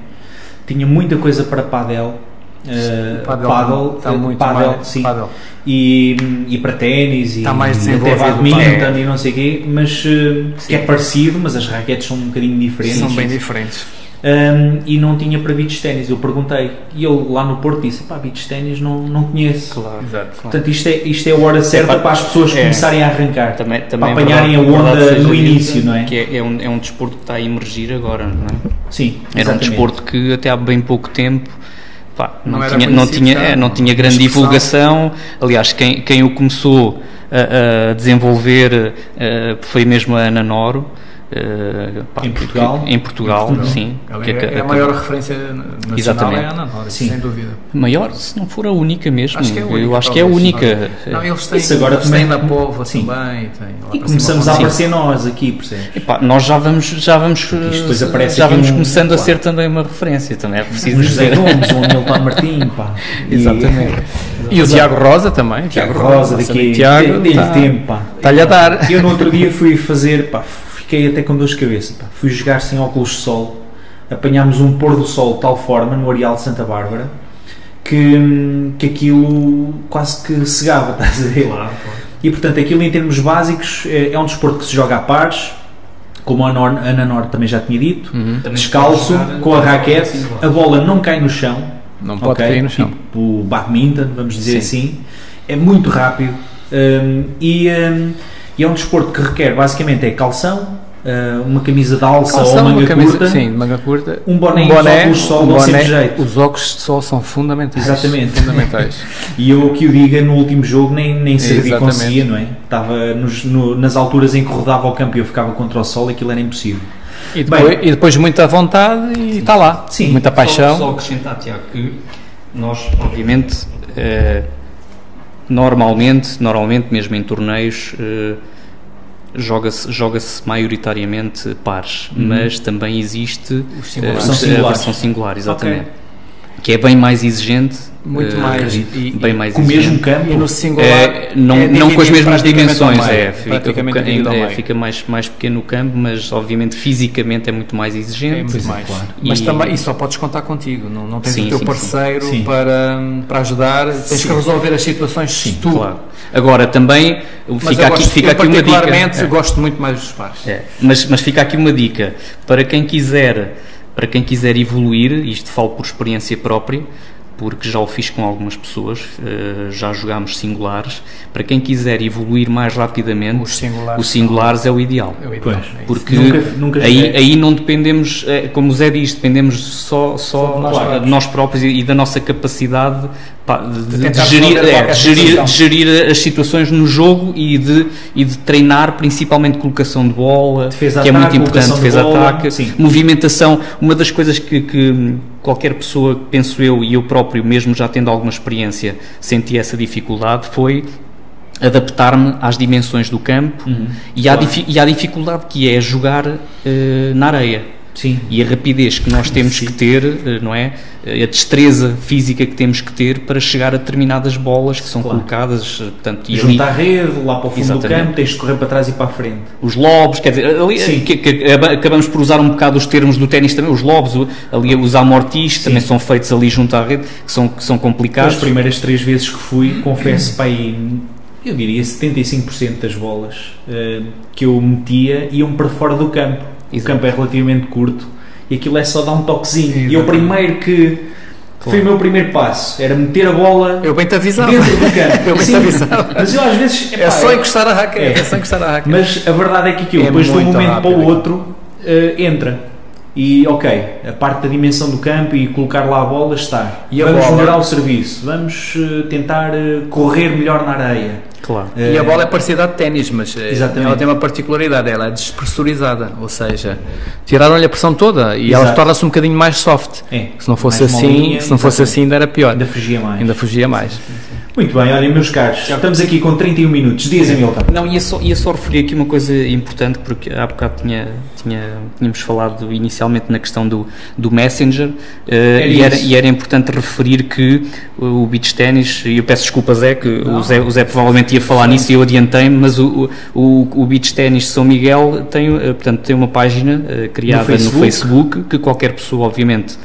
Tinha muita coisa para padel, eh, Padel está eh, muito paddle, mais- sim, paddle. E, e para ténis e, Está mais e até badminton paddle. e não sei o quê, mas eh, que é parecido, mas as raquetes são um bocadinho diferentes. São bem diferentes. Um, e não tinha para beach ténis. Eu perguntei e ele lá no Porto disse: pá, beach ténis não, não conheço. claro. Exato. Portanto, isto é, isto é a hora certa para- para as pessoas é. começarem a arrancar, Também, para também é apanharem verdade- a onda verdade no início, não é? Que é, é um, é um desporto que está a emergir agora, não é? Sim, Era um exatamente. desporto que até há bem pouco tempo pá, não, Não tinha, não, tinha, é, não tinha grande Expressão. divulgação. Aliás, quem, quem o começou a, a desenvolver eh, foi mesmo a Ana Noro. Eh, pá, Em que- Portugal? que- em Portugal, sim. Ela que é, é a acabou- maior referência nacional Exatamente. é a Ana Nora, Sim. sem dúvida. Maior, se não for a única mesmo. Acho que é a única, Eu acho que é a única. Não, eles têm, Isso agora eles também- têm na Póvoa Sim. também. E começamos a aparecer nós aqui, percebes? Epá, nós já vamos, já vamos, já aqui vamos um- começando a claro. ser também uma referência, também é preciso Um José dizer. Gomes, Milton Martim, pá. E- Exatamente. E o Tiago Rosa também. Tiago Rosa, daqui, Tiago, dele tá- tempo, pá. Está-lhe a dar. Eu no outro dia fui fazer, pá, fiquei até com dor de cabeça, pá. Fui jogar sem óculos de sol, apanhámos um pôr do sol de tal forma no Areal de Santa Bárbara que, que aquilo quase que cegava, estás a ver? E portanto, aquilo em termos básicos é, é um desporto que se joga a pares, como a Ana Nor também já tinha dito, Uhum. descalço, com a raquete, a bola não cai no chão, Não pode ok? cair no chão. Tipo badminton, vamos dizer Sim. assim. É muito rápido hum, e, hum, e é um desporto que requer basicamente é calção, hum, uma camisa de alça Calção, ou manga uma camisa, curta, sim, manga curta. um boné, e uns óculos de sol um boné. jeito. Os óculos de sol são fundamentais. Exatamente. Fundamentais. E eu que o diga, no último jogo nem, nem Exatamente. conseguia, não é? Estava nos- no- nas alturas em que rodava ao campo e eu ficava contra o sol, aquilo era impossível. E depois, e depois muita vontade e está lá. Sim. Muita paixão. Só, só acrescentar, Tiago, que nós, obviamente, eh, normalmente, normalmente mesmo em torneios, uh, joga-se joga maioritariamente pares, uhum. mas também existe uh, a versão singular, exatamente. Okay. Que é bem mais exigente muito uh, mais e, bem mais com o mesmo campo e no singular é, não, é não com as mesmas dimensões meio, é, fica, é, fica mais, mais pequeno o campo mas obviamente fisicamente é muito mais exigente é muito mais. Claro. mas também e só podes contar contigo não, não tens sim, o teu sim, parceiro sim. Para, para ajudar tens que resolver as situações sim, tu claro. agora também fica aqui, gosto, fica aqui uma dica é. gosto muito mais dos pares é. mas, mas fica aqui uma dica para quem quiser para quem quiser evoluir, isto falo por experiência própria, porque já o fiz com algumas pessoas, uh, já jogámos singulares. Para quem quiser evoluir mais rapidamente, os singulares, os singulares é o ideal. É o ideal. É porque nunca, nunca aí, aí não dependemos, eh, como o Zé diz, dependemos só, só, só nós, de nós próprios e da nossa capacidade de, de, gerir, é, gerir, gerir, as situações no jogo e de, e de treinar principalmente colocação de bola, defesa que é muito importante, defesa-ataque, movimentação. Uma das coisas que, que, qualquer pessoa, penso eu, e eu próprio, mesmo já tendo alguma experiência, senti essa dificuldade, foi adaptar-me às dimensões do campo uhum, e, claro. à e à dificuldade que é jogar uh, na areia Sim. E a rapidez que nós temos Sim. que ter, eh, não é? A destreza física que temos que ter para chegar a determinadas bolas que são claro. colocadas. Eh, portanto, e Junto ali, à rede, lá para o fundo exatamente. do campo, tens de correr para trás e para a frente. Os lobos, quer dizer, ali, que, que, acabamos por usar um bocado os termos do ténis também, os lobos, ali os amortis também são feitos ali junto à rede, que são, que são complicados. As primeiras três vezes que fui, confesso, para aí eu diria 75% das bolas uh, que eu metia iam para fora do campo. Exato. O campo é relativamente curto e aquilo é só dar um toquezinho. Exato. E o primeiro que claro. foi o meu primeiro passo, era meter a bola eu bem te avisava. dentro do campo. eu bem te avisava. Mas eu às vezes. Epá, é só encostar a raquete. É. é só encostar a raquete. Mas a verdade é que aquilo, é depois de um momento rápido. para o outro, uh, entra. E ok, a parte da dimensão do campo e colocar lá a bola está. E vamos bola? melhorar o serviço, vamos uh, tentar uh, correr melhor na areia. Claro. E a bola é parecida à de ténis, mas eh, Exatamente. ela tem uma particularidade, ela é despressurizada, ou seja, tiraram-lhe a pressão toda e Exato. ela torna-se um bocadinho mais soft. É, se não fosse assim, molinha, se não fosse assim ainda era pior. Ainda fugia mais. Ainda fugia mais. Sim, sim. Muito bem, olhem, meus caros, estamos aqui com 31 minutos. Diz, Hamilton. Não, ia só, ia só referir aqui uma coisa importante, porque há bocado tinha, tinha, tínhamos falado inicialmente na questão do, do Messenger, uh, e, era, e era importante referir que o beach ténis, e eu peço desculpa, Zé, que o Zé, o Zé provavelmente ia falar Sim. nisso e eu adiantei-me, mas o, o, o beach ténis São Miguel tem, uh, portanto, tem uma página uh, criada no Facebook. no Facebook. que qualquer pessoa, obviamente,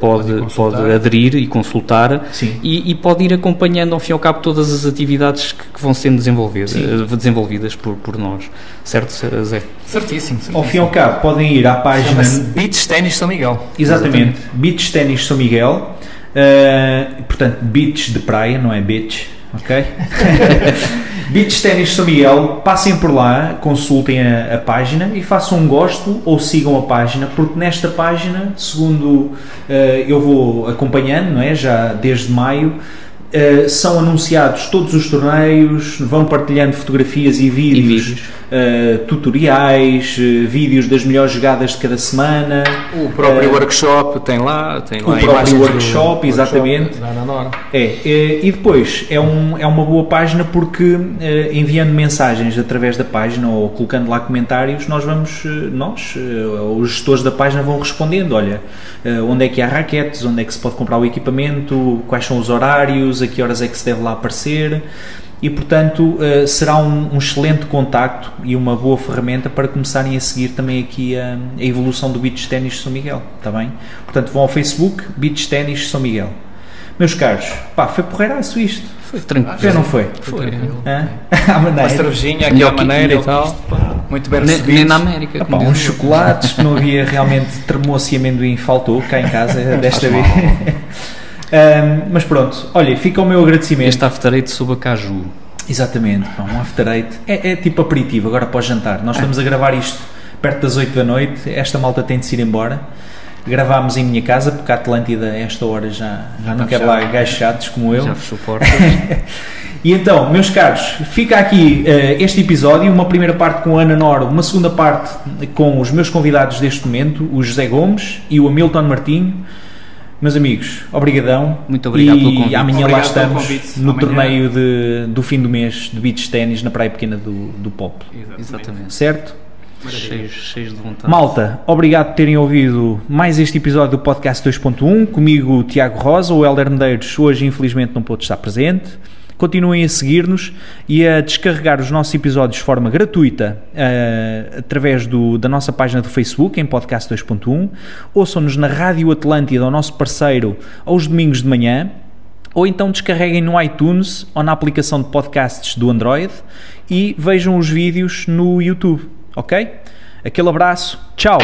pode, pode, pode aderir e consultar e, e pode ir acompanhando ao fim e ao cabo, todas as atividades que, que vão sendo desenvolvidas, eh, desenvolvidas por, por nós. Certo, Zé? Certíssimo, certíssimo. Ao fim e ao cabo, podem ir à página. Beach Ténis São Miguel. Exatamente, Exatamente. Beach Ténis São Miguel. Uh, portanto, beach de praia, não é beach, ok? Beach Ténis São Miguel, passem por lá, consultem a, a, página e façam um gosto ou sigam a página, porque nesta página, segundo uh, eu vou acompanhando, não é? já desde maio, Uh, são anunciados todos os torneios, vão partilhando fotografias e vídeos, e vídeos. Uh, tutoriais, uh, vídeos das melhores jogadas de cada semana. O próprio workshop tem lá, tem lá o próprio workshop, exatamente. Workshop, é, e depois é, um, é uma boa página porque enviando mensagens através da página ou colocando lá comentários, nós vamos, nós, os gestores da página vão respondendo, olha, onde é que há raquetes, onde é que se pode comprar o equipamento, quais são os horários, a que horas é que se deve lá aparecer e portanto uh, será um, um, excelente contacto e uma boa ferramenta para começarem a seguir também aqui a, a evolução do Beach Tennis São Miguel, está bem? Portanto vão ao Facebook Beach Tennis São Miguel. Meus caros, pá, foi porreiraço isto. Foi tranquilo. Foi não foi? Foi. maneira. Uma cervejinha aqui à maneira e tal. Muito bem recebido. Nem na América. Epá, uns chocolates, não havia realmente termoço e amendoim, faltou cá em casa desta vez. Um, mas pronto, olha, fica o meu agradecimento. Este after eight sob a caju. Exatamente, um after eight é, é tipo aperitivo, agora para o jantar. Nós estamos a gravar isto perto das 8 da noite, esta malta tem de se ir embora. Gravámos em minha casa, porque a Atlântida, a esta hora, já, já não quer lá gajos chatos como eu. Já fechou portas. e então, meus caros, fica aqui uh, este episódio, uma primeira parte com a Ana Noro, uma segunda parte com os meus convidados deste momento, o José Gomes e o Hamilton Martinho. Meus amigos, obrigadão. Muito obrigado e pelo convite. amanhã Obrigado lá estamos no Amanhã. torneio de, do fim do mês de beach ténis na Praia Pequena do, do Pop. Exatamente. Certo? Cheios, cheios de vontade. Malta, obrigado por terem ouvido mais este episódio do Podcast 2.1. Comigo, Tiago Rosa, o Helder Medeiros, hoje infelizmente não pôde estar presente. Continuem a seguir-nos e a descarregar os nossos episódios de forma gratuita eh, através do- da nossa página do Facebook, em Podcast 2.1. Ouçam-nos na Rádio Atlântida, o nosso parceiro, aos domingos de manhã. Ou então descarreguem no iTunes ou na aplicação de podcasts do Android e vejam os vídeos no YouTube, ok? Aquele abraço, tchau!